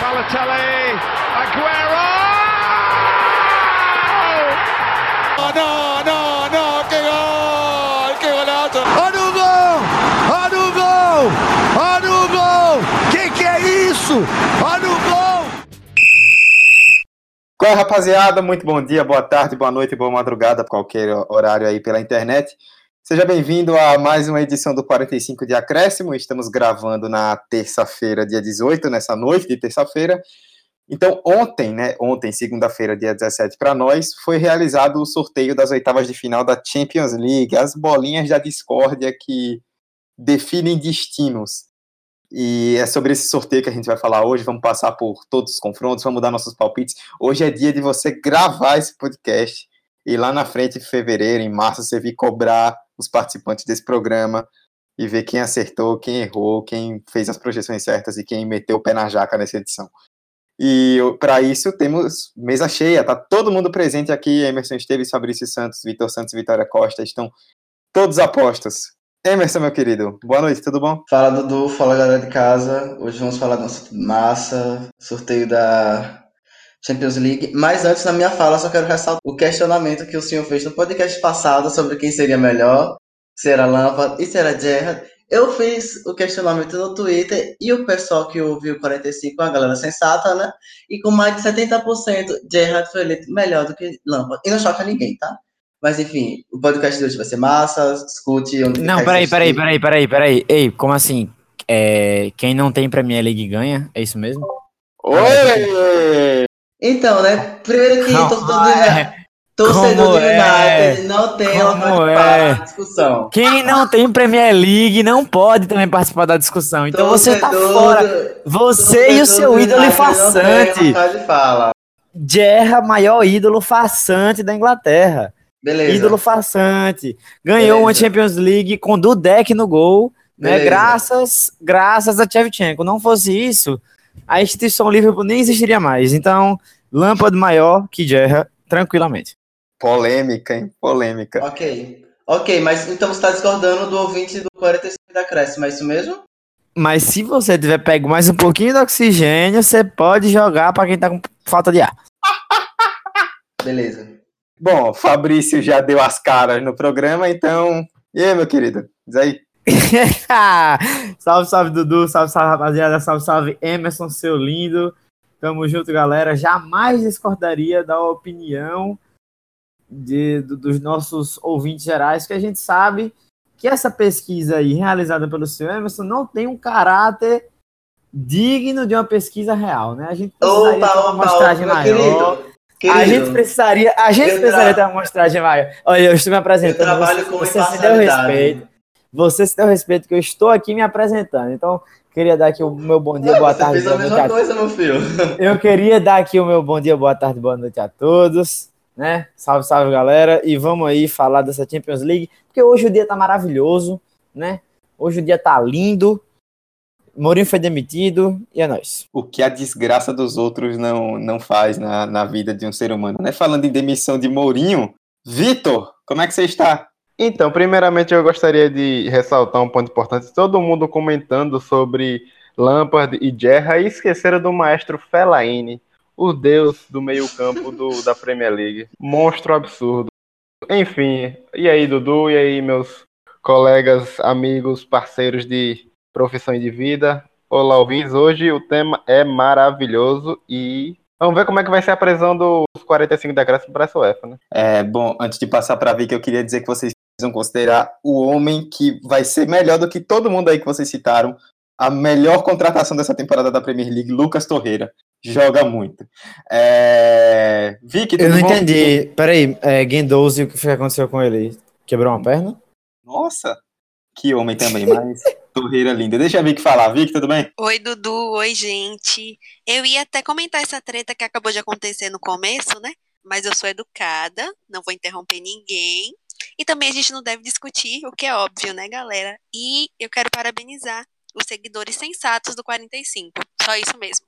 Balotelli, Aguero! Oh, no, no, no, que gol, que golazo. Olha o gol! Olha o gol! Olha o gol! Que que é isso? Olha o gol! Qual é, rapaziada? Muito bom dia, boa tarde, boa noite, boa madrugada, qualquer horário aí pela internet. Seja bem-vindo a mais uma edição do 45 de Acréscimo. Estamos gravando na terça-feira, dia 18, nessa noite de terça-feira. Então, ontem, né, ontem, segunda-feira, dia 17, para nós, foi realizado o sorteio das oitavas de final da Champions League, as bolinhas da discórdia que definem destinos. E é sobre esse sorteio que a gente vai falar hoje. Vamos passar por todos os confrontos, vamos dar nossos palpites. Hoje é dia de você gravar esse podcast e lá na frente, em fevereiro, em março, você vir cobrar os participantes desse programa e ver quem acertou, quem errou, quem fez as projeções certas e quem meteu o pé na jaca nessa edição. E para isso temos mesa cheia, tá todo mundo presente aqui, Emerson Esteves, Fabrício Santos, Vitor Santos e Vitória Costa, estão todos apostos. Emerson, meu querido, boa noite, tudo bom? Fala Dudu, fala galera de casa. Hoje vamos falar do nosso massa, sorteio da Champions League. Mas antes da minha fala, só quero ressaltar o questionamento que o senhor fez no podcast passado sobre quem seria melhor, se era Lampard e se era Gerrard. Eu fiz o questionamento no Twitter e o pessoal que ouviu 45, a galera sensata, né? E com mais de 70%, Gerrard foi eleito melhor do que Lampard. E não choca ninguém, tá? Mas enfim, o podcast de hoje vai ser massa, escute onde Não, peraí, peraí, peraí, peraí, peraí. Ei, como assim? É, quem não tem Premier League ganha? É isso mesmo? Oi! Então, né? Primeiro que Não, torcedor do, é. torcedor do Como é? United não tem ela é? na discussão. Quem não tem Premier League não pode também participar da discussão. Então você tá Torcedor fora. Você e o torcedor seu do ídolo United façante. Gerra, maior ídolo façante da Inglaterra. Beleza. Ídolo façante. Ganhou uma Beleza. Champions League com Dudek no gol, né? Graças, graças a Shevchenko. Não fosse isso, a instituição Liverpool nem existiria mais. Então, Lampard maior que Gerra, tranquilamente. Polêmica, hein? Polêmica. Ok. Ok, mas então você tá discordando do ouvinte do 45 da Cresce, é isso mesmo? Mas se você tiver pego mais um pouquinho de oxigênio, você pode jogar pra quem tá com falta de ar. Beleza. Bom, Fabrício já deu as caras no programa, então. E aí, meu querido? Diz aí. salve, salve, Dudu. Salve, salve, rapaziada. Salve, salve, Emerson, seu lindo. Tamo junto, galera. Jamais discordaria da opinião de, do- dos nossos ouvintes gerais, que a gente sabe que essa pesquisa aí, realizada pelo senhor Emerson, não tem um caráter digno de uma pesquisa real, né? A gente precisaria Opa, ter uma amostragem maior. querido. Querido, A gente precisaria, a gente precisaria ter uma amostragem maior. Olha, eu estou me apresentando. Eu trabalho você, com você se deu respeito. Você se deu respeito que eu estou aqui me apresentando. Então, queria dar aqui o meu bom dia, Ué, boa tarde, fez a boa noite mesma a coisa, meu filho. Eu queria dar aqui o meu bom dia, boa tarde, boa noite a todos, né? Salve, salve, galera. E vamos aí falar dessa Champions League, porque hoje o dia tá maravilhoso, né? Hoje o dia tá lindo. Mourinho foi demitido e é nóis. O que a desgraça dos outros não, não faz na, na vida de um ser humano, né? Falando em demissão de Mourinho, Vitor, como é que você está? Então, primeiramente eu gostaria de ressaltar um ponto importante. Todo mundo comentando sobre Lampard e Gerra e esqueceram do maestro Fellaini, o deus do meio-campo da Premier League. Monstro absurdo. Enfim, e aí, Dudu? E aí, meus colegas, amigos, parceiros de profissão e de vida? Olá, ouvintes. Hoje o tema é maravilhoso e vamos ver como é que vai ser a prisão dos 45 decretos para essa UEFA, né? É, bom, antes de passar para a Vicky, eu queria dizer que vocês precisam considerar o homem que vai ser melhor do que todo mundo aí que vocês citaram. A melhor contratação dessa temporada da Premier League, Lucas Torreira. Joga muito. É... Vicky, Eu não bom? entendi. Peraí, é, Guendouzi, o que foi que aconteceu com ele? Quebrou uma perna? Nossa, que homem também, mas Torreira linda. Deixa a Vicky falar. Vicky, tudo bem? Oi, Dudu. Oi, gente. Eu ia até comentar essa treta que acabou de acontecer no começo, né? Mas eu sou educada, não vou interromper ninguém. E também a gente não deve discutir, o que é óbvio, né, galera? E eu quero parabenizar os seguidores sensatos do 45. Só isso mesmo.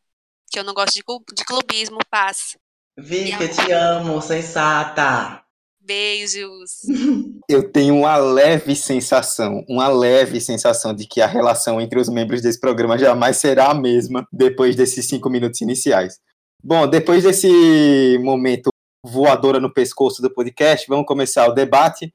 Que eu não gosto de, de clubismo, paz. Vicky, eu te amo, sensata. Beijos. Eu tenho uma leve sensação, uma leve sensação de que a relação entre os membros desse programa jamais será a mesma depois desses cinco minutos iniciais. Bom, depois desse momento voadora no pescoço do podcast, vamos começar o debate.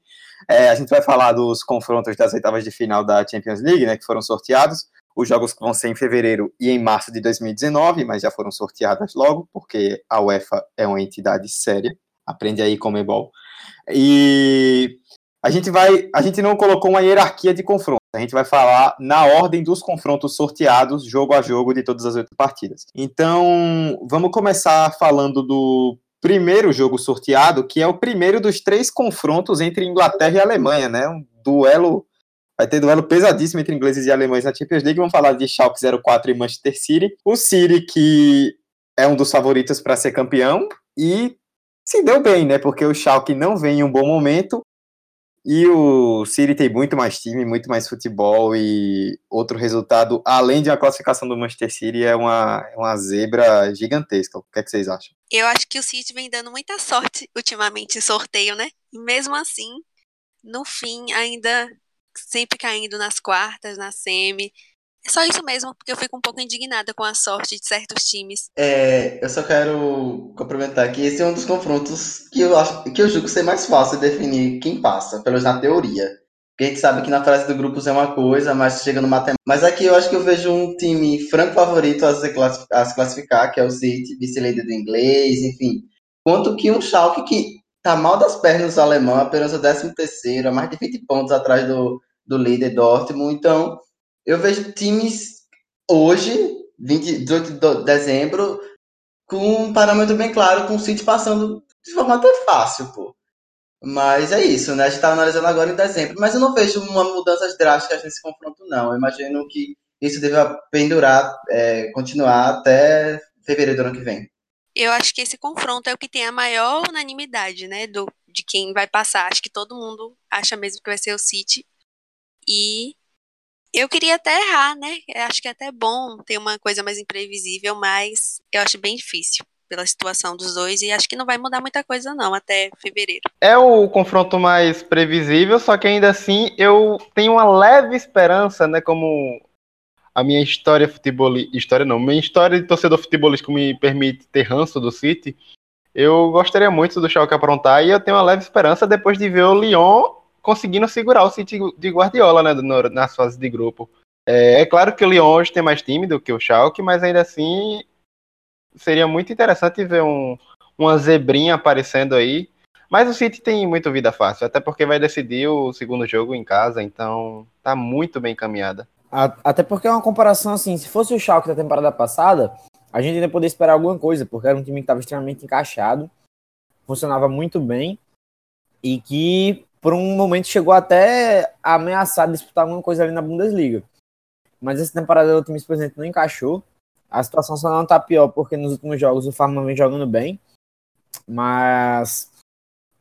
É, a gente vai falar dos confrontos das oitavas de final da Champions League, né, que foram sorteados. Os jogos vão ser em fevereiro e em março de 2019, mas já foram sorteadas logo, porque a UEFA é uma entidade séria. Aprende aí, Comebol. E a gente vai, a gente não colocou uma hierarquia de confrontos. A gente vai falar na ordem dos confrontos sorteados, jogo a jogo, de todas as oito partidas. Então, vamos começar falando do primeiro jogo sorteado, que é o primeiro dos três confrontos entre Inglaterra e Alemanha, né? Um duelo. Vai ter duelo pesadíssimo entre ingleses e alemães na Champions League. Vamos falar de Schalke 04 e Manchester City. O City, que é um dos favoritos para ser campeão, e se deu bem, né? Porque o Schalke não vem em um bom momento e o City tem muito mais time, muito mais futebol e outro resultado, além de uma classificação do Manchester City, é uma, é uma zebra gigantesca. O que, é que vocês acham? Eu acho que o City vem dando muita sorte ultimamente em sorteio, né? E mesmo assim, no fim, ainda sempre caindo nas quartas, na semi. É só isso mesmo, porque eu fico um pouco indignada com a sorte de certos times. É, eu só quero complementar que esse é um dos confrontos que eu acho que eu julgo ser mais fácil de definir quem passa, pelo menos na teoria. Porque a gente sabe que na fase do grupos é uma coisa, mas chega no matemática. Mas aqui eu acho que eu vejo um time franco favorito a se, a se classificar, que é o City, vice-líder do inglês, enfim. Quanto que um Schalke que tá mal das pernas do alemão, apenas o 13 terceiro, a mais de 20 pontos atrás do, do líder Dortmund. Então, eu vejo times hoje, 20, 18 de dezembro, com um parâmetro bem claro, com o City passando de forma até fácil, pô. Mas é isso, né? A gente tá analisando agora em dezembro. Mas eu não vejo uma mudanças drásticas nesse confronto, não. Eu imagino que isso deva pendurar, é, continuar até fevereiro do ano que vem. Eu acho que esse confronto é o que tem a maior unanimidade, né? Do, de quem vai passar. Acho que todo mundo acha mesmo que vai ser o City. E eu queria até errar, né? Eu acho que é até bom ter uma coisa mais imprevisível, mas eu acho bem difícil pela situação dos dois e acho que não vai mudar muita coisa não até fevereiro. É o confronto mais previsível, só que ainda assim eu tenho uma leve esperança, né, como a minha história futebolista, história não, minha história de torcedor futebolístico me permite ter ranço do City. Eu gostaria muito do Schalke aprontar e eu tenho uma leve esperança depois de ver o Lyon conseguindo segurar o City de Guardiola né, no, nas fases de grupo. É, é, claro que o Lyon hoje tem mais time do que o Schalke, mas ainda assim seria muito interessante ver um, uma zebrinha aparecendo aí. Mas o City tem muito vida fácil, até porque vai decidir o segundo jogo em casa, então tá muito bem encaminhada. Até porque é uma comparação assim, se fosse o Schalke da temporada passada, a gente ainda poderia esperar alguma coisa, porque era um time que estava extremamente encaixado, funcionava muito bem e que por um momento chegou até a ameaçar disputar alguma coisa ali na Bundesliga. Mas essa temporada o time simplesmente não encaixou. A situação só não está pior porque nos últimos jogos o Farman vem jogando bem. Mas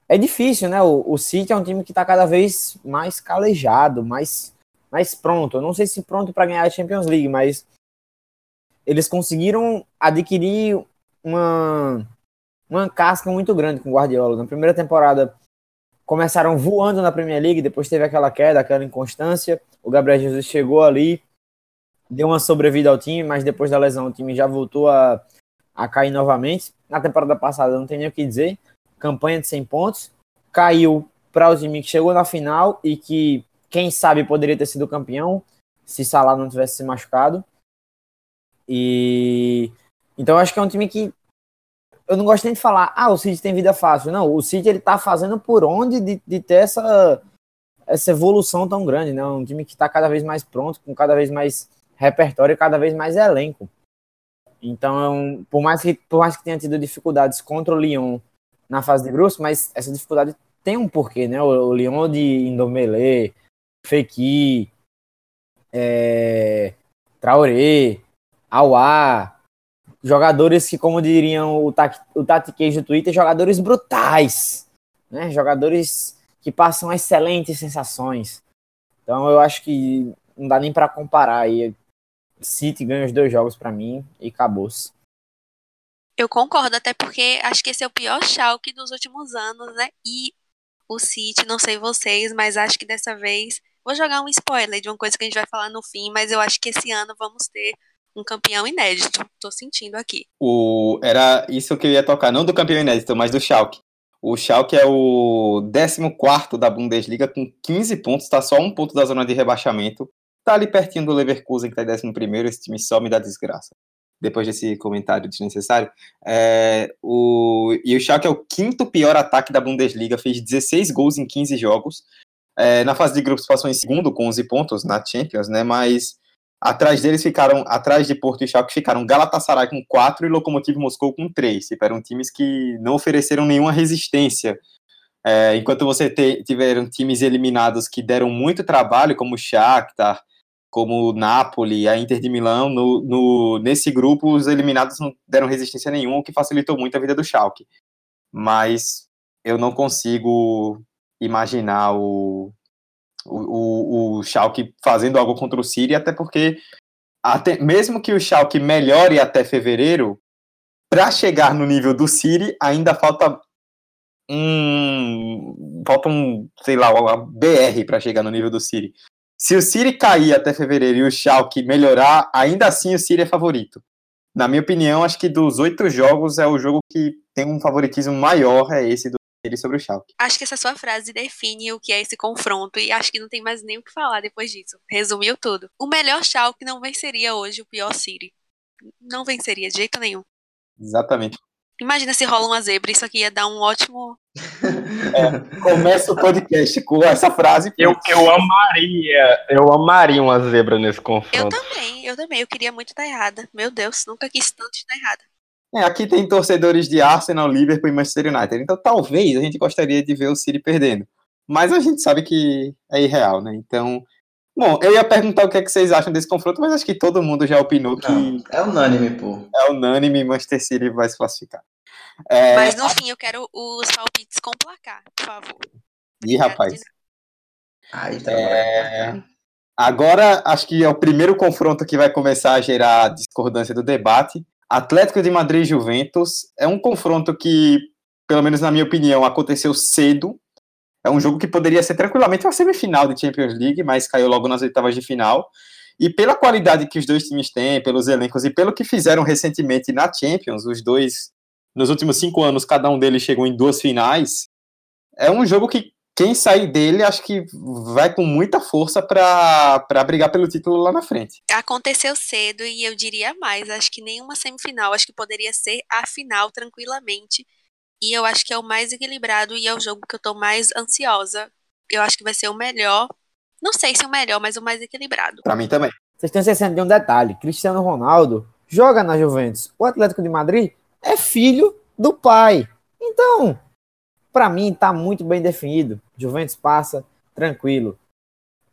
é difícil, né? O, o City é um time que está cada vez mais calejado, mais, mais pronto. Eu não sei se pronto para ganhar a Champions League, mas eles conseguiram adquirir uma, uma casca muito grande com o Guardiola. Na primeira temporada começaram voando na Premier League, depois teve aquela queda, aquela inconstância. O Gabriel Jesus chegou ali, deu uma sobrevida ao time, mas depois da lesão o time já voltou a, a cair novamente. Na temporada passada não tem nem o que dizer, campanha de 100 pontos, caiu para o time que chegou na final e que, quem sabe, poderia ter sido campeão se Salah não tivesse se machucado. E então acho que é um time que eu não gosto nem de falar, ah, o City tem vida fácil. Não, o City ele tá fazendo por onde de, de ter essa, essa evolução tão grande, né? Um time que está cada vez mais pronto, com cada vez mais repertório e cada vez mais elenco. Então, por mais que, por mais que tenha tido dificuldades contra o Lyon na fase de grupos, mas essa dificuldade tem um porquê, né? O, o Lyon de Indomele, Fekir, é, Traoré, Aouar, jogadores que, como diriam o, o Tati Cage do Twitter, jogadores brutais, né? Jogadores que passam excelentes sensações. Então eu acho que não dá nem para comparar aí. City ganha os dois jogos para mim e acabou-se. Eu concordo, até porque acho que esse é o pior Schalke dos últimos anos, né? E o City, não sei vocês, mas acho que dessa vez vou jogar um spoiler de uma coisa que a gente vai falar no fim, mas eu acho que esse ano vamos ter um campeão inédito. Tô sentindo aqui. O, era isso que eu ia tocar, não do campeão inédito, mas do Schalke. O Schalke é o 14 da Bundesliga com 15 pontos, tá só um ponto da zona de rebaixamento. Tá ali pertinho do Leverkusen, que tá em 11 esse time só me dá desgraça. Depois desse comentário desnecessário. É, o, e o Schalke é o quinto pior ataque da Bundesliga, fez 16 gols em 15 jogos. É, na fase de grupos passou em segundo com 11 pontos na Champions, né? Mas atrás deles ficaram, atrás de Porto e Schalke ficaram Galatasaray com 4 e Lokomotiv Moscou com 3. Tipo, eram times que não ofereceram nenhuma resistência é, enquanto você te, tiveram times eliminados que deram muito trabalho, como o Shakhtar, como o Napoli, a Inter de Milão, no, no, nesse grupo os eliminados não deram resistência nenhuma, o que facilitou muito a vida do Schalke. Mas eu não consigo imaginar o, o, o, Schalke fazendo algo contra o City, até porque até, mesmo que o Schalke melhore até fevereiro, para chegar no nível do City ainda falta um falta um, sei lá, uma BR para chegar no nível do City. Se o City cair até fevereiro e o Schalke melhorar, ainda assim o City é favorito. Na minha opinião, acho que dos oito jogos é o jogo que tem um favoritismo maior, é esse do City sobre o Schalke. Acho que essa sua frase define o que é esse confronto e acho que não tem mais nem o que falar depois disso. Resumiu tudo. O melhor Schalke não venceria hoje o pior City. Não venceria de jeito nenhum. Exatamente. Imagina se rola uma zebra, isso aqui ia dar um ótimo. É, começa o podcast com essa frase. Eu, eu amaria, eu amaria uma zebra nesse confronto. Eu também, eu também. Eu queria muito estar errada. Meu Deus, nunca quis tanto estar errada. É, aqui tem torcedores de Arsenal, Liverpool e Manchester United. Então talvez a gente gostaria de ver o City perdendo. Mas a gente sabe que é irreal, né? Então. Bom, eu ia perguntar o que, é que vocês acham desse confronto, mas acho que todo mundo já opinou que. Não, é unânime, pô. É unânime Manchester City vai se classificar. É... Mas no fim eu quero os palpites com placar, por favor. Ih, rapaz. Aí, tá é... Agora, acho que é o primeiro confronto que vai começar a gerar discordância do debate. Atlético de Madrid e Juventus é um confronto que, pelo menos na minha opinião, aconteceu cedo. É um jogo que poderia ser tranquilamente uma semifinal de Champions League, mas caiu logo nas oitavas de final. E pela qualidade que os dois times têm, pelos elencos e pelo que fizeram recentemente na Champions, os dois nos últimos cinco anos, cada um deles chegou em duas finais. É um jogo que quem sair dele, acho que vai com muita força para brigar pelo título lá na frente. Aconteceu cedo e eu diria mais, acho que nenhuma semifinal, acho que poderia ser a final tranquilamente. E eu acho que é o mais equilibrado e é o jogo que eu tô mais ansiosa. Eu acho que vai ser o melhor. Não sei se o melhor, mas o mais equilibrado. Para mim também. Vocês estão esquecendo de um detalhe: Cristiano Ronaldo joga na Juventus. O Atlético de Madrid é filho do pai. Então, para mim, tá muito bem definido. Juventus passa tranquilo.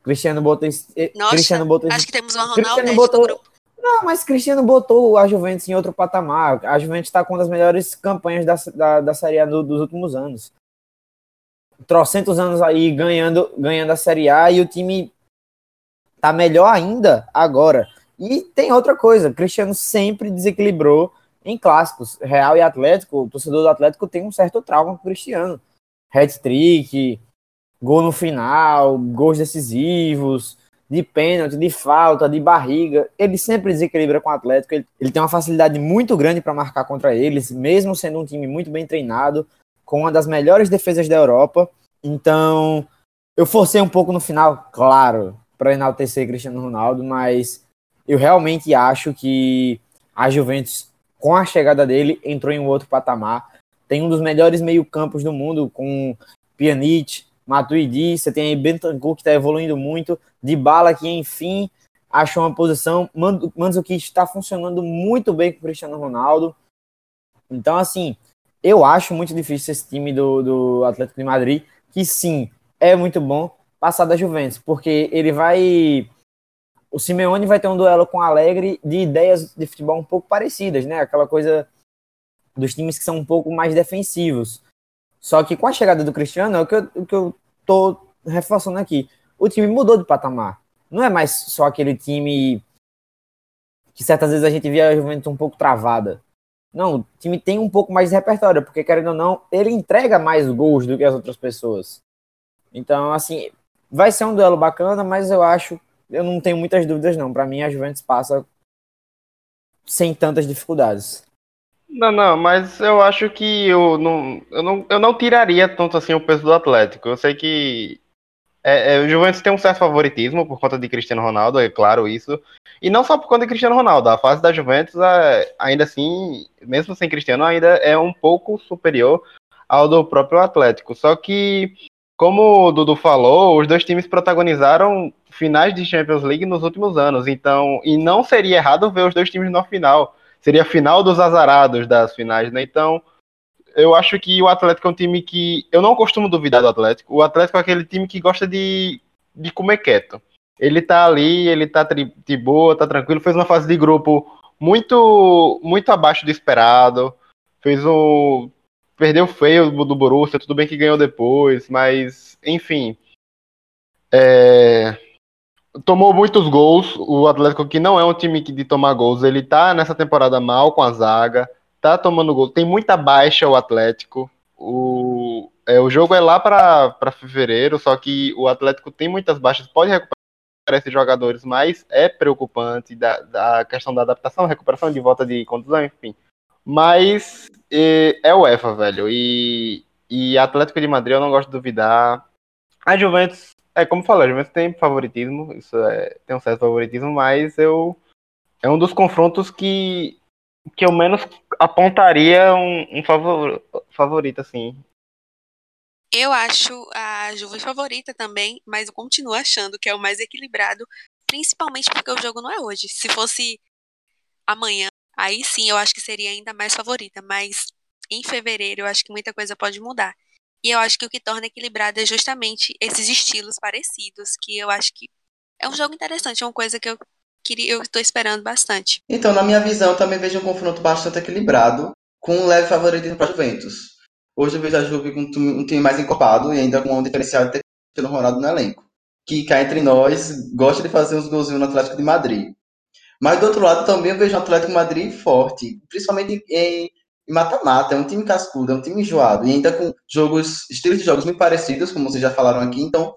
Cristiano botou. Nossa, Cristiano botou acho que temos uma Ronaldo botou, grupo. Não, mas Cristiano botou a Juventus em outro patamar. A Juventus está com uma das melhores campanhas da, da, da Série A do, dos últimos anos. Trocentos anos aí ganhando, ganhando a Série A e o time tá melhor ainda agora. E tem outra coisa, Cristiano sempre desequilibrou em clássicos. Real e Atlético, o torcedor do Atlético tem um certo trauma com o Cristiano. Hat-trick, gol no final, gols decisivos, de pênalti, de falta, de barriga. Ele sempre desequilibra com o Atlético. Ele, ele tem uma facilidade muito grande para marcar contra eles, mesmo sendo um time muito bem treinado, com uma das melhores defesas da Europa. Então, eu forcei um pouco no final, claro, para enaltecer Cristiano Ronaldo, mas eu realmente acho que a Juventus com a chegada dele, entrou em um outro patamar. Tem um dos melhores meio-campos do mundo, com Pjanic, Matuidi, você tem aí Bentancur, que está evoluindo muito, de bala que, enfim, achou uma posição. Mandzukic está funcionando muito bem com o Cristiano Ronaldo. Então, assim, eu acho muito difícil esse time do, do Atlético de Madrid, que sim, é muito bom, passar da Juventus, porque ele vai o Simeone vai ter um duelo com o Alegre de ideias de futebol um pouco parecidas, né? Aquela coisa dos times que são um pouco mais defensivos. Só que com a chegada do Cristiano, é o que eu, o que eu tô reforçando aqui. O time mudou de patamar. Não é mais só aquele time que certas vezes a gente via a Juventus um pouco travada. Não, o time tem um pouco mais de repertório, porque querendo ou não, ele entrega mais gols do que as outras pessoas. Então, assim, vai ser um duelo bacana, mas eu acho, eu não tenho muitas dúvidas não. Para mim, a Juventus passa sem tantas dificuldades. Não, não, mas eu acho que eu não, eu não, eu não tiraria tanto assim o peso do Atlético. Eu sei que é, é, o Juventus tem um certo favoritismo por conta de Cristiano Ronaldo, é claro isso. E não só por conta de Cristiano Ronaldo, a fase da Juventus, é, ainda assim, mesmo sem Cristiano, ainda é um pouco superior ao do próprio Atlético. Só que, como o Dudu falou, os dois times protagonizaram finais de Champions League nos últimos anos, então, e não seria errado ver os dois times na final. Seria a final dos azarados das finais, né? Então, eu acho que o Atlético é um time que. Eu não costumo duvidar do Atlético. O Atlético é aquele time que gosta de, de comer quieto. Ele tá ali, ele tá de boa, tá tranquilo. Fez uma fase de grupo muito muito abaixo do esperado. Fez um. Perdeu feio do Borussia, tudo bem que ganhou depois, mas, enfim. É... Tomou muitos gols. O Atlético, que não é um time de tomar gols, ele tá nessa temporada mal com a zaga tá tomando gol. Tem muita baixa o Atlético. O, é, o jogo é lá para fevereiro, só que o Atlético tem muitas baixas, pode recuperar esses jogadores, mas é preocupante da, da questão da adaptação, recuperação de volta de contusão, enfim. Mas é, é o EFA, velho. E, e Atlético de Madrid eu não gosto de duvidar. A Juventus, é como falei, a Juventus tem favoritismo, isso é, tem um certo favoritismo, mas eu é um dos confrontos que que eu menos apontaria um, um favor, favorito, assim. Eu acho a Juve favorita também, mas eu continuo achando que é o mais equilibrado, principalmente porque o jogo não é hoje. Se fosse amanhã, aí sim eu acho que seria ainda mais favorita, mas em fevereiro eu acho que muita coisa pode mudar. E eu acho que o que torna equilibrado é justamente esses estilos parecidos, que eu acho que é um jogo interessante, é uma coisa que eu queria, eu estou esperando bastante. Então, na minha visão, também vejo um confronto bastante equilibrado, com um leve favoritismo para Juventus. Hoje eu vejo a Juve com um time mais encorpado e ainda com um diferencial de ter Cristiano Ronaldo no elenco. Que cá entre nós gosta de fazer uns golzinhos no Atlético de Madrid. Mas do outro lado também eu vejo o Atlético de Madrid forte, principalmente em mata-mata, é um time cascudo, é um time enjoado, e ainda com jogos, estilos de jogos muito parecidos, como vocês já falaram aqui, então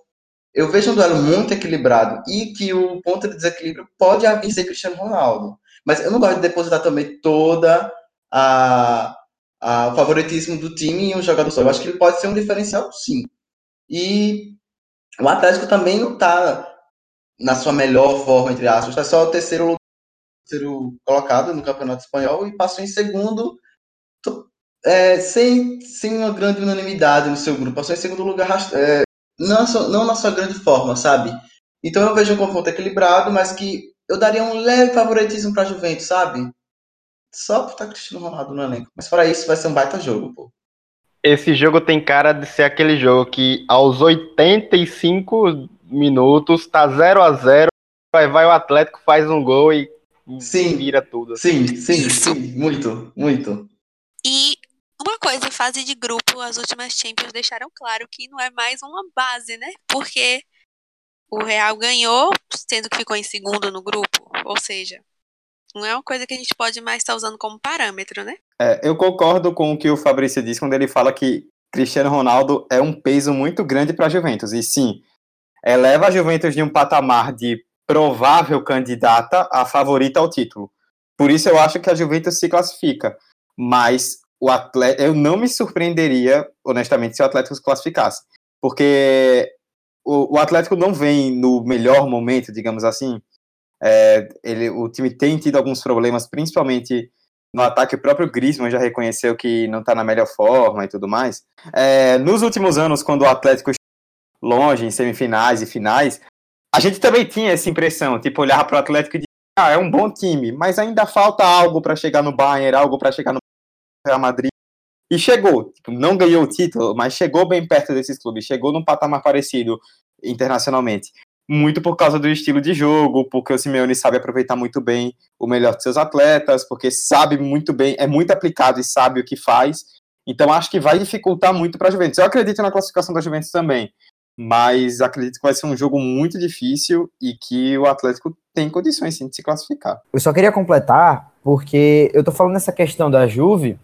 eu vejo um duelo muito equilibrado e que o ponto de desequilíbrio pode vir ser Cristiano Ronaldo. Mas eu não gosto de depositar também toda a, a o favoritismo do time em um jogador só. Eu acho que ele pode ser um diferencial, sim. E o Atlético também não está na sua melhor forma, entre aspas. Está só o terceiro, terceiro colocado no Campeonato Espanhol e passou em segundo é, sem, sem uma grande unanimidade no seu grupo. Passou em segundo lugar é, não, não na sua grande forma, sabe? Então eu vejo um confronto equilibrado, mas que eu daria um leve favoritismo para a Juventus, sabe? Só por estar Cristiano Ronaldo no elenco. Mas para isso vai ser um baita jogo, pô. Esse jogo tem cara de ser aquele jogo que aos 85 minutos tá 0 a 0 vai, vai o Atlético, faz um gol e sim, vira tudo. Assim. Sim, sim, sim, muito, muito. Fase de grupo, as últimas Champions deixaram claro que não é mais uma base, né? Porque o Real ganhou, sendo que ficou em segundo no grupo. Ou seja, não é uma coisa que a gente pode mais estar usando como parâmetro, né? É, eu concordo com o que o Fabrício disse quando ele fala que Cristiano Ronaldo é um peso muito grande para a Juventus. E sim, eleva a Juventus de um patamar de provável candidata a favorita ao título. Por isso eu acho que a Juventus se classifica. Mas o Atlético, eu não me surpreenderia, honestamente, se o Atlético se classificasse. Porque o, o Atlético não vem no melhor momento, digamos assim. É, ele, o time tem tido alguns problemas, principalmente no ataque. O próprio Griezmann já reconheceu que não está na melhor forma e tudo mais. É, nos últimos anos, quando o Atlético longe em semifinais e finais, a gente também tinha essa impressão, tipo, olhar para o Atlético e dizer, ah, é um bom time, mas ainda falta algo para chegar no Bayern, algo para chegar no Real Madrid e chegou. Tipo, não ganhou o título, mas chegou bem perto desses clubes, chegou num patamar parecido internacionalmente. Muito por causa do estilo de jogo, porque o Simeone sabe aproveitar muito bem o melhor de seus atletas, porque sabe muito bem, é muito aplicado e sabe o que faz. Então acho que vai dificultar muito para a Juventus. Eu acredito na classificação da Juventus também, mas acredito que vai ser um jogo muito difícil e que o Atlético tem condições sim de se classificar. Eu só queria completar, porque eu tô falando nessa questão da Juve,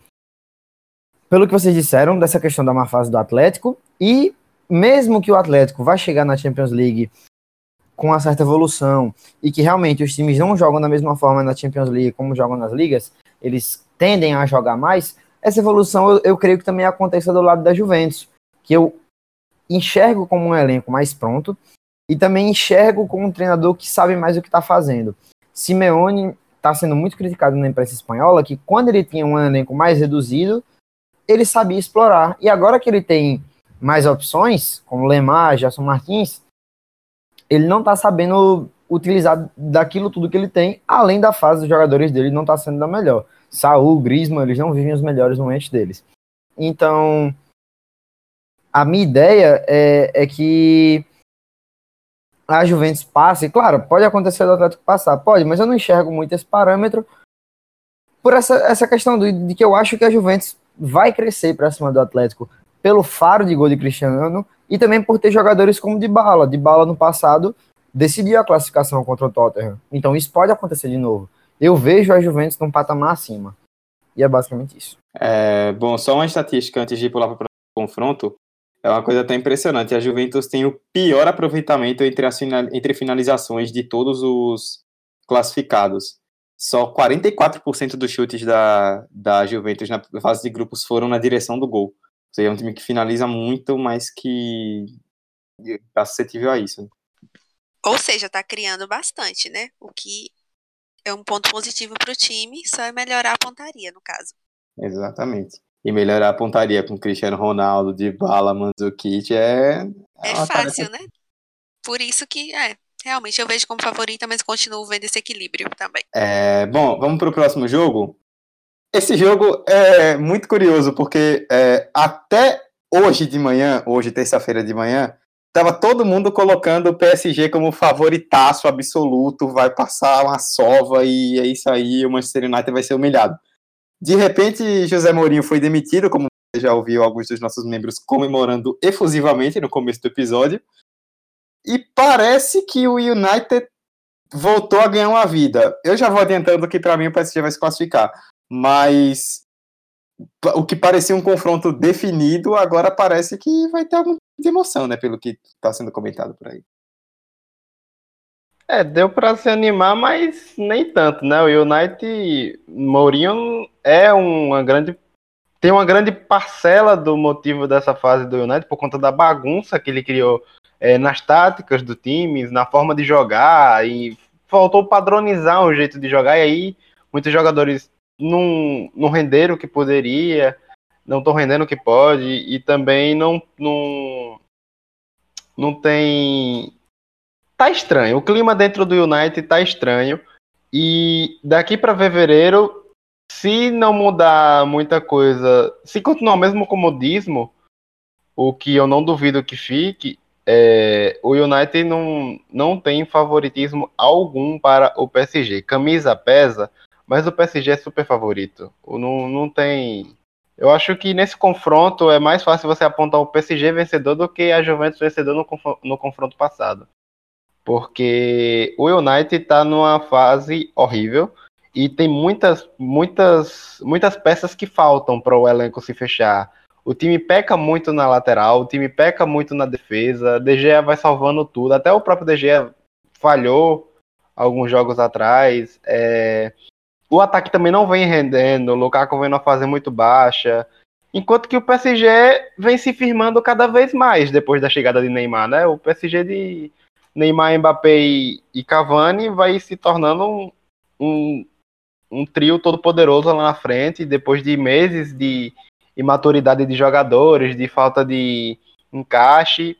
pelo que vocês disseram, dessa questão da má fase do Atlético, e mesmo que o Atlético vá chegar na Champions League com uma certa evolução e que realmente os times não jogam da mesma forma na Champions League como jogam nas ligas, eles tendem a jogar mais, essa evolução eu, eu creio que também aconteça do lado da Juventus, que eu enxergo como um elenco mais pronto e também enxergo como um treinador que sabe mais o que está fazendo. Simeone está sendo muito criticado na imprensa espanhola que quando ele tinha um elenco mais reduzido, ele sabia explorar. E agora que ele tem mais opções, como Lemar, Gerson Martins, ele não está sabendo utilizar daquilo tudo que ele tem, além da fase dos jogadores dele não está sendo da melhor. Saul, Griezmann, eles não vivem os melhores momentos deles. Então, a minha ideia é, é que a Juventus passe. Claro, pode acontecer do Atlético passar, pode, mas eu não enxergo muito esse parâmetro por essa, essa questão do, de que eu acho que a Juventus vai crescer para cima do Atlético pelo faro de gol de Cristiano e também por ter jogadores como de bala. De bala no passado decidiu a classificação contra o Tottenham. Então isso pode acontecer de novo. Eu vejo a Juventus num patamar acima. E é basicamente isso. É, bom, só uma estatística antes de pular para o confronto. É uma coisa até impressionante. A Juventus tem o pior aproveitamento entre, as entre finalizações de todos os classificados. Só 44% dos chutes da, da Juventus na fase de grupos foram na direção do gol. Ou seja, é um time que finaliza muito, mas que está suscetível a isso. Ou seja, está criando bastante, né? O que é um ponto positivo para o time, só é melhorar a pontaria, no caso. Exatamente e melhorar a pontaria com Cristiano Ronaldo, de bala, Mandzukic é. É, é fácil, né? Por isso que, é, realmente eu vejo como favorita, mas continuo vendo esse equilíbrio também. É, bom, vamos para o próximo jogo. Esse jogo é muito curioso, porque é, até hoje de manhã, hoje, terça-feira de manhã, tava todo mundo colocando o PSG como favoritaço absoluto, vai passar uma sova e é isso aí, o Manchester United vai ser humilhado. De repente, José Mourinho foi demitido, como você já ouviu alguns dos nossos membros comemorando efusivamente no começo do episódio. E parece que o United voltou a ganhar uma vida. Eu já vou adiantando que para mim o PSG vai se classificar. Mas o que parecia um confronto definido, agora parece que vai ter alguma emoção, né? Pelo que está sendo comentado por aí. É, deu para se animar, mas nem tanto, né? O United, Mourinho é uma grande tem uma grande parcela do motivo dessa fase do United por conta da bagunça que ele criou é, nas táticas do time, na forma de jogar e faltou padronizar um jeito de jogar e aí muitos jogadores não, não renderam o que poderia, não estão rendendo o que pode e também não, não, não tem tá estranho. O clima dentro do United tá estranho. E daqui para fevereiro, se não mudar muita coisa, se continuar o mesmo comodismo, o que eu não duvido que fique, é, o United não, não tem favoritismo algum para o PSG. Camisa pesa, mas o PSG é super favorito. Não, não tem. Eu acho que nesse confronto é mais fácil você apontar o PSG vencedor do que a Juventus vencedor no, no confronto passado porque o United está numa fase horrível e tem muitas, muitas, muitas peças que faltam para o elenco se fechar. O time peca muito na lateral, o time peca muito na defesa, De Gea vai salvando tudo, até o próprio Gea falhou alguns jogos atrás. É... O ataque também não vem rendendo, o Lukaku vem numa fase muito baixa, enquanto que o PSG vem se firmando cada vez mais depois da chegada de Neymar, né? O PSG de Neymar, Mbappé e, Cavani vai se tornando um, um, um trio todo poderoso lá na frente, depois de meses de imaturidade de jogadores, de falta de encaixe.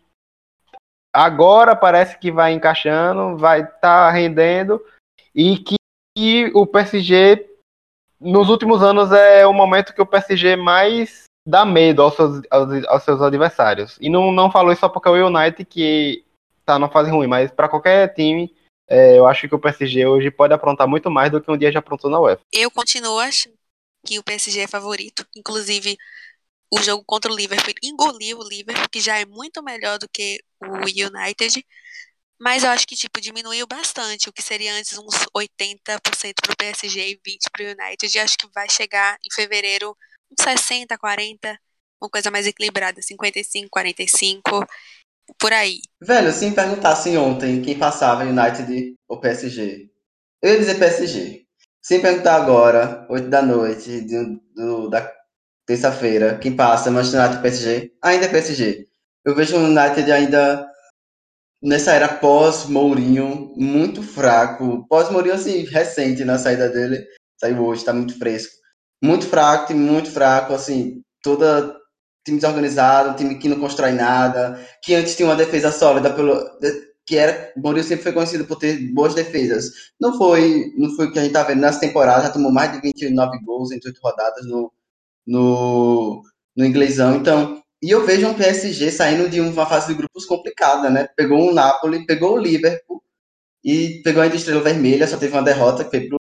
Agora parece que vai encaixando, vai estar tá rendendo e que, que o PSG nos últimos anos é o momento que o PSG mais dá medo aos seus, aos, aos seus adversários. E não, não falo isso só porque é o United, que tá numa fase ruim, mas para qualquer time, é, eu acho que o PSG hoje pode aprontar muito mais do que um dia já aprontou na UEFA. Eu continuo achando que o PSG é favorito. Inclusive, o jogo contra o Liverpool engoliu o Liverpool, que já é muito melhor do que o United. Mas eu acho que, tipo, diminuiu bastante, o que seria antes uns 80% pro PSG e 20% pro United. E acho que vai chegar em fevereiro uns 60, 40, uma coisa mais equilibrada, 55, 45, por aí. Velho, se me perguntassem ontem quem passava, United ou PSG, eu ia dizer PSG. Se me perguntar agora, 8 da noite, do, do da terça-feira, quem passa, Manchester United PSG, ainda é PSG. Eu vejo o United ainda nessa era pós-Mourinho, muito fraco. Pós-Mourinho, assim, recente na saída dele. Saiu hoje, tá muito fresco. Muito fraco, time muito fraco, assim, toda time desorganizado, time que não constrói nada, que antes tinha uma defesa sólida pelo que era, o Mourinho sempre foi conhecido por ter boas defesas. Não foi, não foi o que a gente tá vendo nessa temporada, já tomou mais de 29 gols em 18 rodadas no no, no inglesão. Então, e eu vejo um PSG saindo de uma fase de grupos complicada, né? Pegou o um Napoli, pegou o Liverpool e pegou a Estrela Vermelha, só teve uma derrota que foi pro,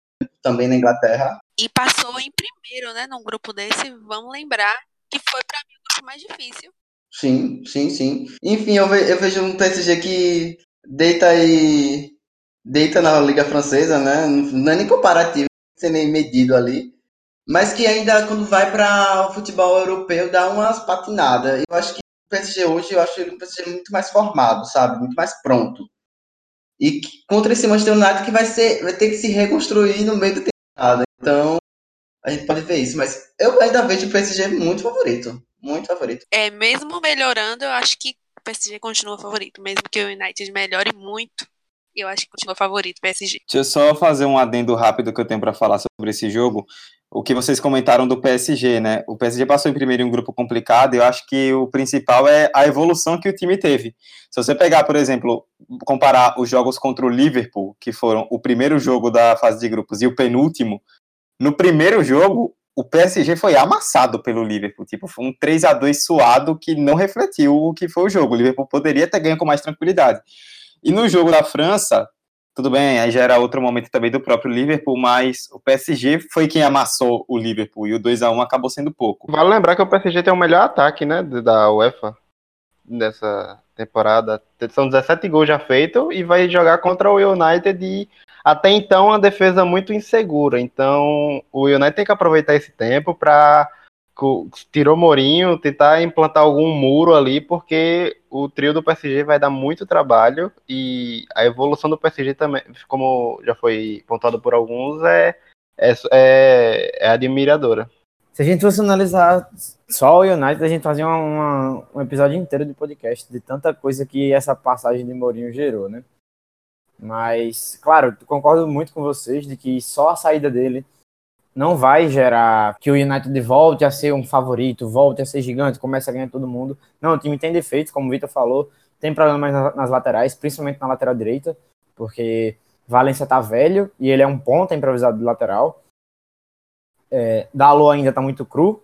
também na Inglaterra. E passou em primeiro, né, num grupo desse, vamos lembrar que foi para mim o grupo mais difícil. Sim, sim, sim. Enfim, eu, ve eu vejo um PSG que deita aí deita na Liga Francesa, né? Não é nem comparativo, sem nem medido ali mas que ainda quando vai para o futebol europeu dá umas patinadas. Eu acho que o PSG hoje, eu acho ele um PSG muito mais formado, sabe? Muito mais pronto. E contra esse Manchester United que vai ser, vai ter que se reconstruir no meio da temporada. Então, a gente pode ver isso, mas eu ainda vejo o PSG muito favorito, muito favorito. É, mesmo melhorando, eu acho que PSG continua favorito, mesmo que o United melhore muito. Eu acho que continua favorito o PSG. Deixa eu só fazer um adendo rápido que eu tenho para falar sobre esse jogo o que vocês comentaram do PSG, né? O PSG passou em primeiro em um grupo complicado e eu acho que o principal é a evolução que o time teve. Se você pegar, por exemplo, comparar os jogos contra o Liverpool, que foram o primeiro jogo da fase de grupos e o penúltimo, no primeiro jogo, o PSG foi amassado pelo Liverpool. Tipo, foi um 3 a 2 suado que não refletiu o que foi o jogo. O Liverpool poderia ter ganho com mais tranquilidade. E no jogo da França, tudo bem, aí já era outro momento também do próprio Liverpool, mas o PSG foi quem amassou o Liverpool e o 2 a 1 acabou sendo pouco. Vale lembrar que o PSG tem o melhor ataque, né, da UEFA nessa temporada. São 17 gols já feitos e vai jogar contra o United e até então uma defesa muito insegura. Então, o United tem que aproveitar esse tempo para tirou Mourinho, tentar implantar algum muro ali, porque o trio do PSG vai dar muito trabalho e a evolução do PSG também, como já foi pontuado por alguns, é, é, é, é admiradora. Se a gente fosse analisar só o United, a gente fazia uma, uma, um episódio inteiro de podcast de tanta coisa que essa passagem de Mourinho gerou, né? Mas, claro, concordo muito com vocês de que só a saída dele não vai gerar que o United volte a ser um favorito, volte a ser gigante, comece a ganhar todo mundo. Não, o time tem defeitos, como o Vitor falou, tem problemas nas laterais, principalmente na lateral direita, porque Valência tá velho e ele é um ponta improvisado de lateral. É, Dalo ainda tá muito cru.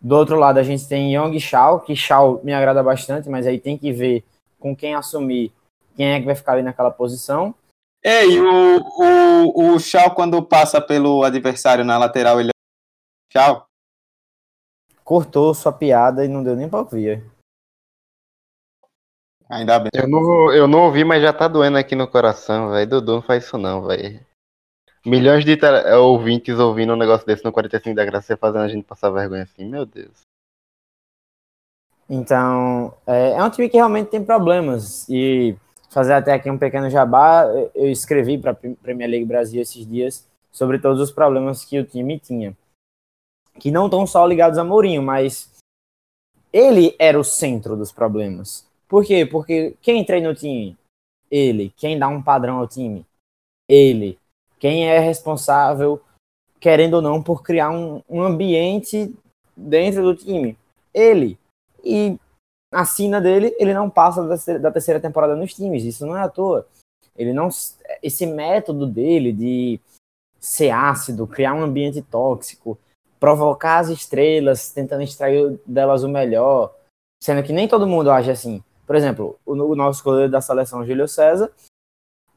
Do outro lado a gente tem Young Shaw, que Shaw me agrada bastante, mas aí tem que ver com quem assumir quem é que vai ficar ali naquela posição. É, e o, o, o Shaw, quando passa pelo adversário na lateral, ele. Shaw? Cortou sua piada e não deu nem pra ouvir. Ainda bem. Eu não, eu não ouvi, mas já tá doendo aqui no coração, velho. Dudu, não faz isso não, velho. Milhões de ouvintes ouvindo um negócio desse no 45 da Graça, você fazendo a gente passar vergonha assim, meu Deus. Então, é, é um time que realmente tem problemas. E fazer até aqui um pequeno jabá. Eu escrevi para a Premier League Brasil esses dias sobre todos os problemas que o time tinha. Que não estão só ligados a Mourinho, mas ele era o centro dos problemas. Por quê? Porque quem treina o time? Ele. Quem dá um padrão ao time? Ele. Quem é responsável, querendo ou não, por criar um, um ambiente dentro do time? Ele. E a sina dele, ele não passa da terceira temporada nos times. Isso não é à toa. Ele não, esse método dele de ser ácido, criar um ambiente tóxico, provocar as estrelas, tentando extrair delas o melhor, sendo que nem todo mundo age assim. Por exemplo, o, o nosso goleiro da seleção, Júlio César,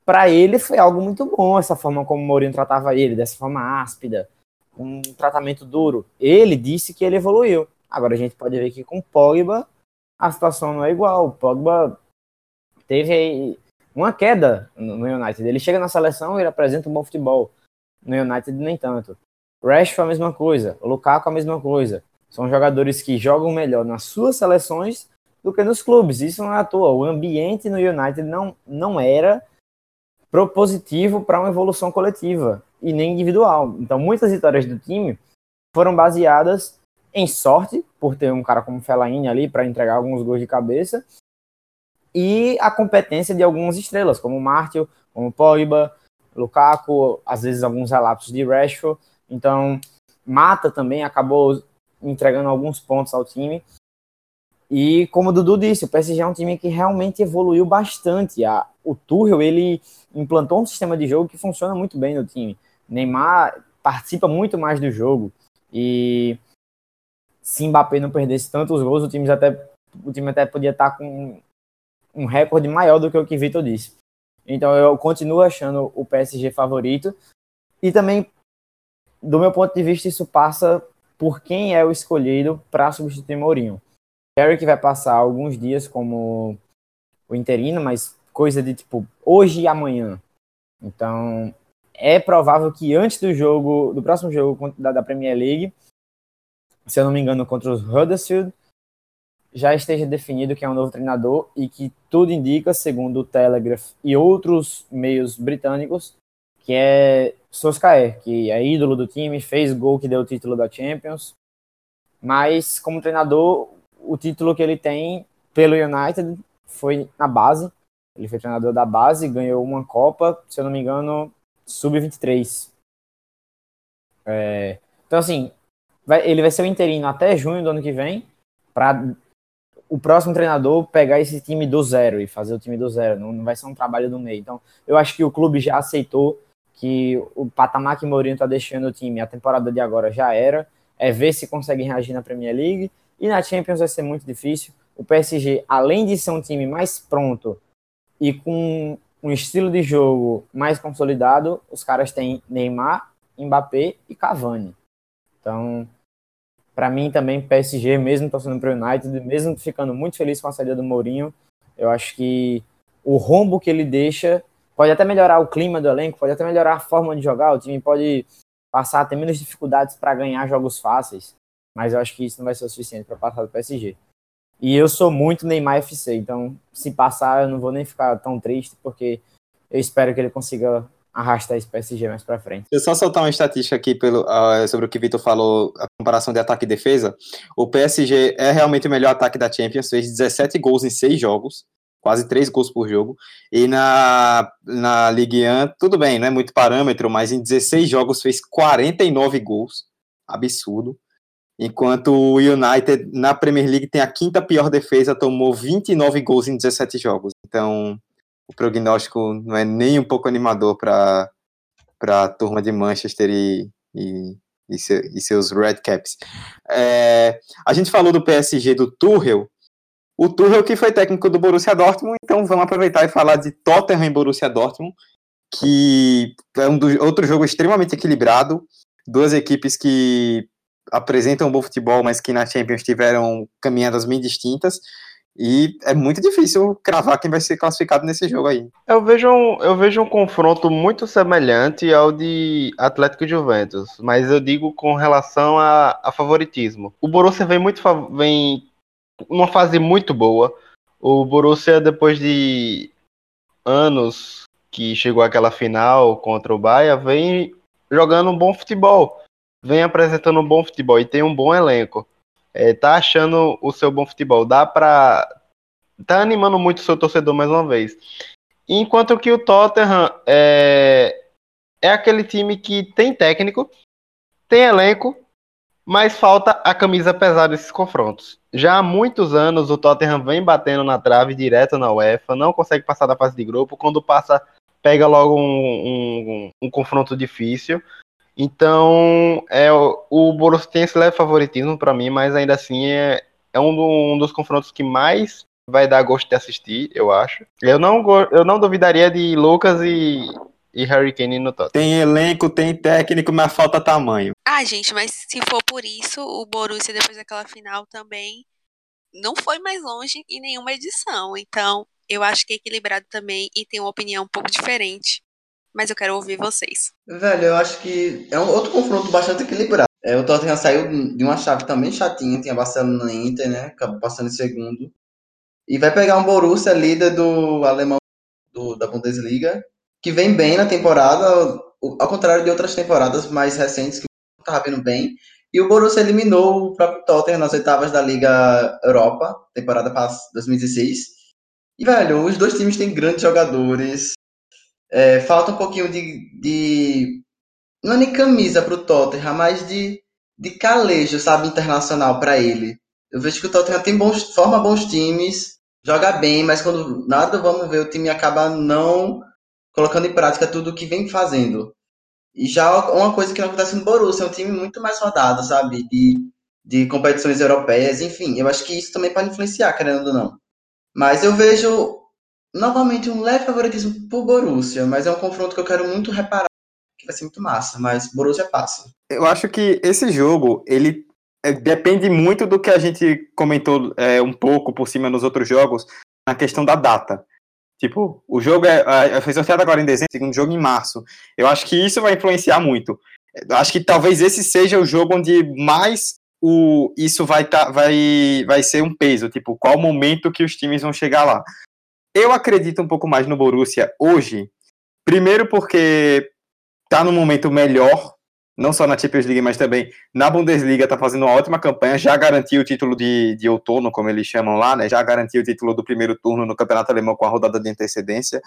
para ele foi algo muito bom essa forma como o Mourinho tratava ele, dessa forma áspida, um tratamento duro. Ele disse que ele evoluiu. Agora a gente pode ver que com Pogba a situação não é igual. O Pogba teve uma queda no United. Ele chega na seleção e apresenta um bom futebol. No United nem tanto. Rashford a mesma coisa, Lukaku a mesma coisa. São jogadores que jogam melhor nas suas seleções do que nos clubes. Isso não é à toa. O ambiente no United não, não era propositivo para uma evolução coletiva e nem individual. Então, muitas vitórias do time foram baseadas em sorte, por ter um cara como Fellaini ali para entregar alguns gols de cabeça, e a competência de algumas estrelas, como Martial, como Pogba, Lukaku, às vezes alguns relapsos de Rashford. Então, Mata também acabou entregando alguns pontos ao time. E como o Dudu disse, o PSG é um time que realmente evoluiu bastante. A, o Tuchel, ele implantou um sistema de jogo que funciona muito bem no time. Neymar participa muito mais do jogo. E se Mbappé não perdesse tantos gols, o time até, o time até podia estar com um recorde maior do que o que Vitor disse. Então eu continuo achando o PSG favorito. E também, do meu ponto de vista, isso passa por quem é o escolhido para substituir Mourinho. Eric vai passar alguns dias como o interino, mas coisa de tipo hoje e amanhã. Então é provável que antes do jogo, do próximo jogo da, da Premier League, se eu não me engano, contra os Huddersfield, já esteja definido que é um novo treinador e que tudo indica, segundo o Telegraph e outros meios britânicos, que é Solskjaer, que é ídolo do time, fez gol que deu o título da Champions, mas como treinador, o título que ele tem pelo United foi na base, ele foi treinador da base, ganhou uma Copa, se eu não me engano, sub-23. É, então, assim, vai, ele vai ser o interino até junho do ano que vem, para o próximo treinador pegar esse time do zero e fazer o time do zero. Não, não vai ser um trabalho do meio. Então, eu acho que o clube já aceitou que o patamar que Mourinho está deixando o time, a temporada de agora já era. É ver se consegue reagir na Premier League. E na Champions vai ser muito difícil. O PSG, além de ser um time mais pronto e com um estilo de jogo mais consolidado, os caras têm Neymar, Mbappé e Cavani. Então, para mim também PSG, mesmo torcendo para o United, mesmo ficando muito feliz com a saída do Mourinho, eu acho que o rombo que ele deixa pode até melhorar o clima do elenco, pode até melhorar a forma de jogar, o time pode passar a ter menos dificuldades para ganhar jogos fáceis, mas eu acho que isso não vai ser o suficiente para passar do PSG. E eu sou muito Neymar FC, então se passar eu não vou nem ficar tão triste, porque eu espero que ele consiga arrastar esse PSG mais para frente. Eu só soltar uma estatística aqui pelo, uh, sobre o que o Vitor falou, a comparação de ataque e defesa. O PSG é realmente o melhor ataque da Champions, fez 17 gols em 6 jogos, quase 3 gols por jogo. E na, na Ligue 1, tudo bem, não é muito parâmetro, mas em 16 jogos fez 49 gols. Absurdo. Enquanto o United na Premier League tem a quinta pior defesa, tomou 29 gols em 17 jogos. Então, o prognóstico não é nem um pouco animador para a turma de Manchester e, e, e, e seus Red Caps. É, a gente falou do PSG do Tuchel, o Tuchel que foi técnico do Borussia Dortmund, então vamos aproveitar e falar de Tottenham e Borussia Dortmund, que é um do, outro jogo extremamente equilibrado, duas equipes que apresentam um bom futebol, mas que na Champions tiveram caminhadas bem distintas. E é muito difícil cravar quem vai ser classificado nesse jogo aí. Eu vejo um, eu vejo um confronto muito semelhante ao de Atlético e Juventus, mas eu digo com relação a, a favoritismo. O Borussia vem muito vem numa fase muito boa. O Borussia depois de anos que chegou àquela final contra o Bahia, vem jogando um bom futebol, vem apresentando um bom futebol e tem um bom elenco é, tá achando o seu bom futebol. Dá pra. tá animando muito o seu torcedor mais uma vez. Enquanto que o Tottenham é, é aquele time que tem técnico, tem elenco, mas falta a camisa pesada desses confrontos. Já há muitos anos o Tottenham vem batendo na trave direto na UEFA, não consegue passar da fase de grupo. Quando passa, pega logo um, um, um confronto difícil. Então, é, o Borussia tem esse leve favoritismo para mim, mas ainda assim é, é um, do, um, dos confrontos que mais vai dar gosto de assistir, eu acho. Eu não, eu não duvidaria de Lucas e, e Harry Kane no Tottenham. Tem elenco, tem técnico, mas falta tamanho. Ah, gente, mas se for por isso, o Borussia depois daquela final também não foi mais longe em nenhuma edição. Então, eu acho que é equilibrado também e tem uma opinião um pouco diferente. Mas eu quero ouvir vocês. Velho, eu acho que é um outro confronto bastante equilibrado. É, o Tottenham saiu de uma chave também chatinha, tinha Barcelona e Inter, né? Acabou passando em segundo. E vai pegar um Borussia, líder do alemão do, da Bundesliga, que vem bem na temporada, ao contrário de outras temporadas mais recentes que estava vindo bem. E o Borussia eliminou o próprio Tottenham nas oitavas da Liga Europa, temporada 2016. E, velho, os dois times têm grandes jogadores. É, falta um pouquinho de, de. Não é nem camisa pro Tottenham, mas de, de calejo, sabe, internacional para ele. Eu vejo que o Tottenham tem bons, forma bons times, joga bem, mas quando nada, vamos ver, o time acaba não colocando em prática tudo o que vem fazendo. E já uma coisa que não acontece no Borussia, é um time muito mais rodado, sabe? De, de competições europeias, enfim. Eu acho que isso também pode influenciar, querendo ou não. Mas eu vejo, novamente, um leve favoritismo por Borussia, mas é um confronto que eu quero muito reparar, que vai ser muito massa, mas Borussia passa. Eu acho que esse jogo, ele é, depende muito do que a gente comentou é, um pouco por cima nos outros jogos, na questão da data. Tipo, o jogo é, foi sorteado agora em dezembro, segundo jogo em março. Eu acho que isso vai influenciar muito. Eu acho que talvez esse seja o jogo onde mais o, isso vai, tá, vai, vai ser um peso. Tipo, qual momento que os times vão chegar lá. Eu acredito um pouco mais no Borussia hoje. Primeiro porque tá no momento melhor não só na Champions League, mas também na Bundesliga, está fazendo uma ótima campanha, já garantiu o título de, de outono, como eles chamam lá, né? Já garantiu o título do primeiro turno no Campeonato Alemão com a rodada de antecedência.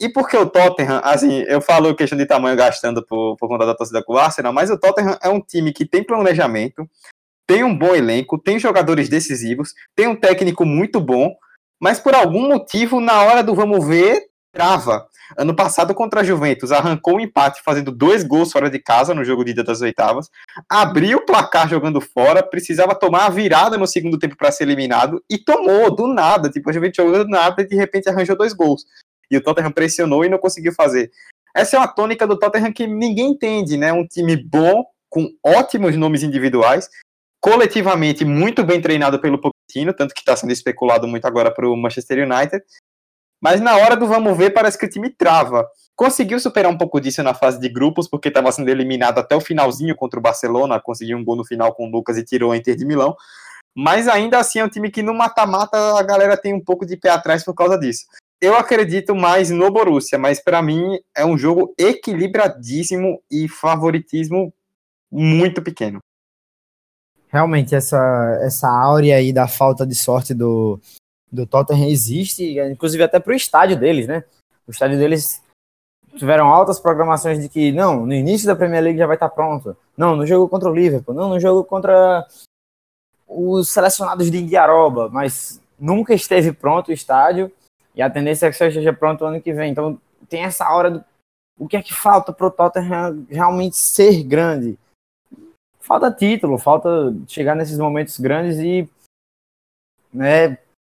E porque o Tottenham, assim, eu falo questão de tamanho gastando por, por conta da torcida com o Arsenal, mas o Tottenham é um time que tem planejamento, tem um bom elenco, tem jogadores decisivos, tem um técnico muito bom, mas por algum motivo, na hora do vamos ver, trava. Ano passado, contra a Juventus, arrancou o um empate fazendo dois gols fora de casa no jogo de ida das oitavas, abriu o placar jogando fora, precisava tomar a virada no segundo tempo para ser eliminado e tomou do nada. Tipo, a Juventus jogou do nada e de repente arranjou dois gols. E o Tottenham pressionou e não conseguiu fazer. Essa é uma tônica do Tottenham que ninguém entende, né? Um time bom, com ótimos nomes individuais, coletivamente muito bem treinado pelo Pochettino, tanto que está sendo especulado muito agora para o Manchester United, mas na hora do vamos ver, parece que o time trava. Conseguiu superar um pouco disso na fase de grupos, porque estava sendo eliminado até o finalzinho contra o Barcelona, conseguiu um gol no final com o Lucas e tirou a Inter de Milão. Mas ainda assim é um time que no mata-mata a galera tem um pouco de pé atrás por causa disso. Eu acredito mais no Borussia, mas para mim é um jogo equilibradíssimo e favoritismo muito pequeno. Realmente, essa, essa áurea aí da falta de sorte do, do Tottenham existe, inclusive até para o estádio deles, né? O estádio deles tiveram altas programações de que, não, no início da Premier League já vai estar pronto. Não, no jogo contra o Liverpool. Não, no jogo contra os selecionados de Indiaroba. Mas nunca esteve pronto o estádio e a tendência é que seja pronto ano que vem. Então tem essa hora do o que é que falta para o Tottenham realmente ser grande. Falta título, falta chegar nesses momentos grandes e né,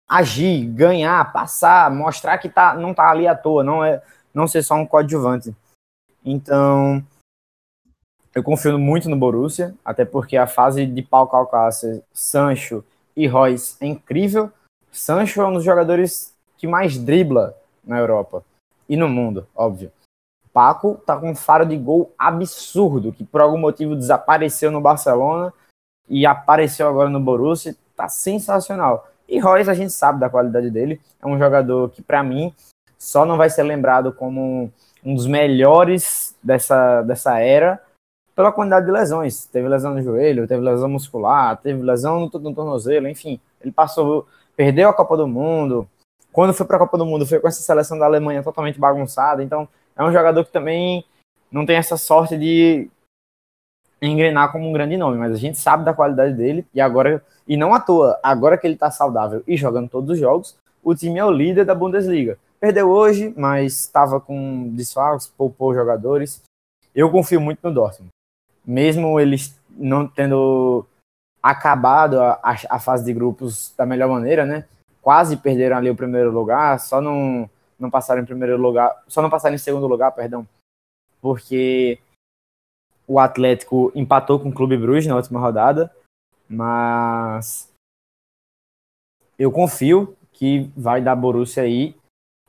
agir, ganhar, passar, mostrar que tá, não tá ali à toa, não é não ser só um coadjuvante. Então, eu confio muito no Borussia, até porque a fase de Pau Alcácer, Sancho e Royce é incrível. Sancho é um dos jogadores que mais dribla na Europa e no mundo, óbvio. Paco tá com um faro de gol absurdo, que por algum motivo desapareceu no Barcelona e apareceu agora no Borussia, tá sensacional. E Royce, a gente sabe da qualidade dele. É um jogador que, para mim, só não vai ser lembrado como um dos melhores dessa, dessa era pela quantidade de lesões. Teve lesão no joelho, teve lesão muscular, teve lesão no, no tornozelo, enfim. Ele passou, perdeu a Copa do Mundo. Quando foi para a Copa do Mundo, foi com essa seleção da Alemanha totalmente bagunçada. Então, é um jogador que também não tem essa sorte de engrenar como um grande nome, mas a gente sabe da qualidade dele e agora, e não à toa, agora que ele tá saudável e jogando todos os jogos, o time é o líder da Bundesliga. Perdeu hoje, mas estava com desfalques, poupou jogadores. Eu confio muito no Dortmund. Mesmo eles não tendo acabado a, a fase de grupos da melhor maneira, né? Quase perderam ali o primeiro lugar, só não, não passaram em primeiro lugar, só não passaram em segundo lugar, perdão, porque o Atlético empatou com o Clube Bruges na última rodada, mas eu confio que vai dar Borussia aí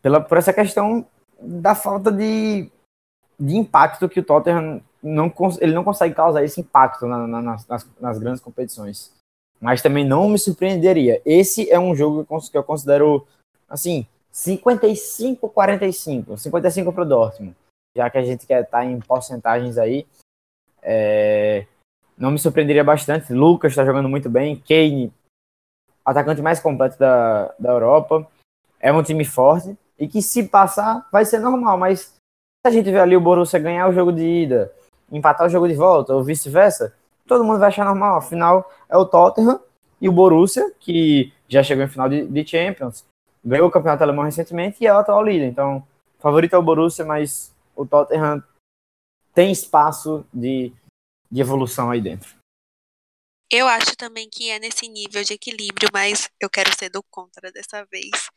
pela, por essa questão da falta de, de impacto que o Tottenham não, ele não consegue causar esse impacto na, na, nas, nas, grandes competições. Mas também não me surpreenderia. Esse é um jogo que eu considero, assim, 55-45. 55 para o Dortmund. Já que a gente quer estar em porcentagens aí. É, não me surpreenderia bastante. Lucas está jogando muito bem. Kane, atacante mais completo da, da Europa. É um time forte. E que se passar, vai ser normal. Mas se a gente ver ali o Borussia ganhar o jogo de ida, empatar o jogo de volta, ou vice-versa, todo mundo vai achar normal. Afinal, é o Tottenham e o Borussia, que já chegou em final de, de Champions, ganhou o campeonato alemão recentemente e é o atual líder. Então, favorito é o Borussia, mas o Tottenham tem espaço de, de evolução aí dentro. Eu acho também que é nesse nível de equilíbrio, mas eu quero ser do contra dessa vez.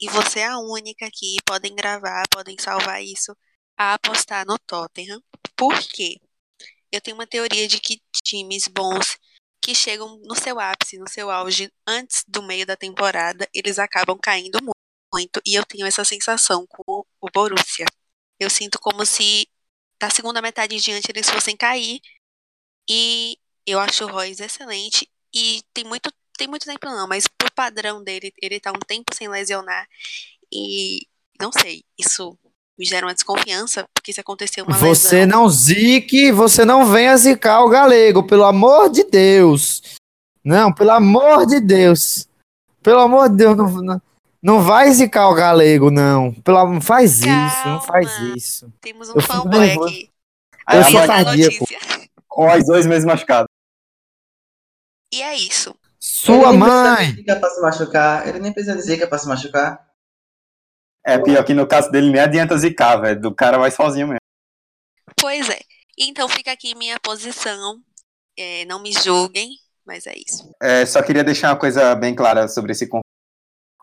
E você é a única aqui, podem gravar, podem salvar isso, a apostar no Tottenham. Por quê? Eu tenho uma teoria de que times bons que chegam no seu ápice, no seu auge, antes do meio da temporada, eles acabam caindo muito. E eu tenho essa sensação com o Borussia. Eu sinto como se da segunda metade em diante eles fossem cair. E eu acho o Royce excelente. E tem muito, tem muito tempo não, mas por padrão dele, ele tá um tempo sem lesionar. E não sei, isso me gera uma desconfiança, porque se aconteceu uma Você lesão... não zique, você não venha zicar o galego, pelo amor de Deus. Não, pelo amor de Deus. Pelo amor de Deus, não, não, não vai zicar o galego, não. Pelo, não faz Calma. isso, não faz isso. Temos um fanboy aqui. Eu Aí sou cardíaco. Com os dois meses machucados. E é isso. Sua Ele nem mãe! precisa de zica pra se machucar. Ele nem precisa de zica pra se machucar. É pior que no caso dele nem adianta zicar, velho. Do cara vai sozinho mesmo. Pois é. Então fica aqui minha posição. É, não me julguem, mas é isso. É, só queria deixar uma coisa bem clara sobre esse confronto.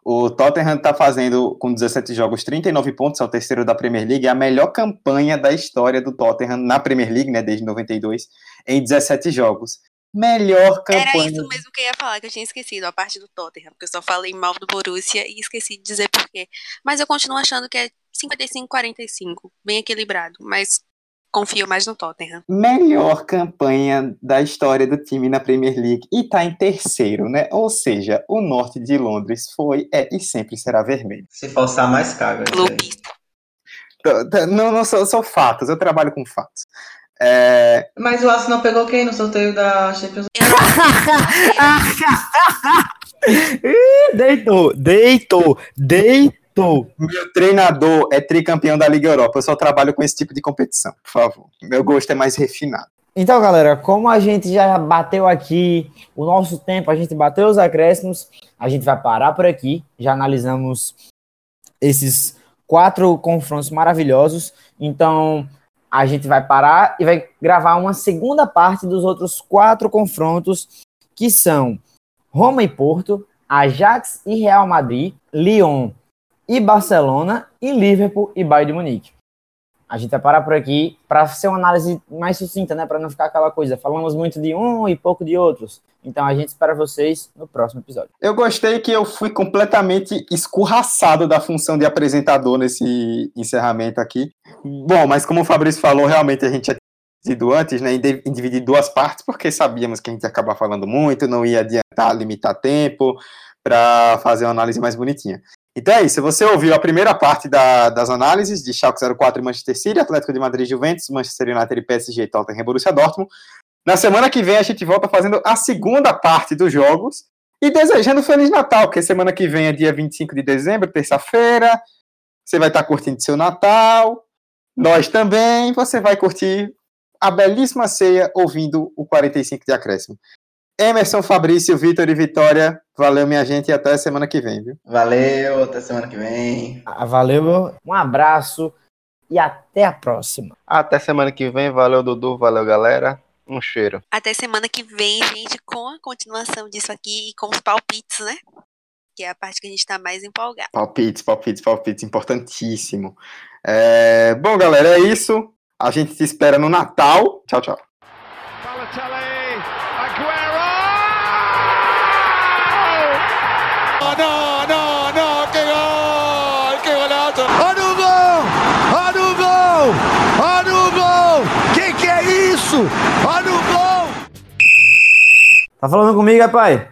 O Tottenham está fazendo, com 17 jogos, 39 pontos, é o terceiro da Premier League, é a melhor campanha da história do Tottenham na Premier League, né, desde 92, em 17 jogos. Melhor campanha. Era isso mesmo que eu ia falar, que eu tinha esquecido, a parte do Tottenham, porque eu só falei mal do Borussia e esqueci de dizer porquê. Mas eu continuo achando que é 55-45, bem equilibrado, mas confio mais no Tottenham. Melhor campanha da história do time na Premier League e tá em terceiro, né? Ou seja, o norte de Londres foi, é e sempre será vermelho. Se forçar mais caga. isso aí. Clubista. T- t- Não, não são, são fatos, eu trabalho com fatos. É, Mas o Arsenal pegou quem no sorteio da Champions não Deitou, deitou, deitou. Meu treinador é tricampeão da Liga Europa. Eu só trabalho com esse tipo de competição, por favor. Meu gosto é mais refinado. Então, galera, como a gente já bateu aqui o nosso tempo, a gente bateu os acréscimos, a gente vai parar por aqui. Já analisamos esses quatro confrontos maravilhosos. Então, a gente vai parar e vai gravar uma segunda parte dos outros quatro confrontos, que são Roma e Porto, Ajax e Real Madrid, Lyon e Barcelona, e Liverpool e Bayern de Munique. A gente vai parar por aqui para ser uma análise mais sucinta, né? Para não ficar aquela coisa. Falamos muito de um e pouco de outros. Então a gente espera vocês no próximo episódio. Eu gostei que eu fui completamente escorraçado da função de apresentador nesse encerramento aqui. Bom, mas como o Fabrício falou, realmente a gente tinha dividido antes, né? Em dividir duas partes, porque sabíamos que a gente ia acabar falando muito, não ia adiantar limitar tempo para fazer uma análise mais bonitinha. Então é isso, você ouviu a primeira parte da- das análises de Schalke 04 e Manchester City, Atlético de Madrid Juventus, Manchester United e PSG, Tottenham e Borussia Dortmund. Na semana que vem a gente volta fazendo a segunda parte dos jogos e desejando Feliz Natal, porque semana que vem é dia 25 de dezembro, terça-feira. Você vai estar curtindo seu Natal. Nós também. Você vai curtir a belíssima ceia ouvindo o 45 de acréscimo. Emerson, Fabrício, Vitor e Vitória. Valeu, minha gente, e até semana que vem, viu? Valeu, até semana que vem. Ah, Valeu, um abraço e até a próxima. Até semana que vem. Valeu, Dudu. Valeu, galera. Um cheiro. Até semana que vem, gente, com a continuação disso aqui e com os palpites, né? Que é a parte que a gente tá mais empolgado. Palpites, palpites, palpites, importantíssimo. É, Bom, galera, é isso. A gente se espera no Natal. Tchau, tchau. Tá falando comigo, é pai?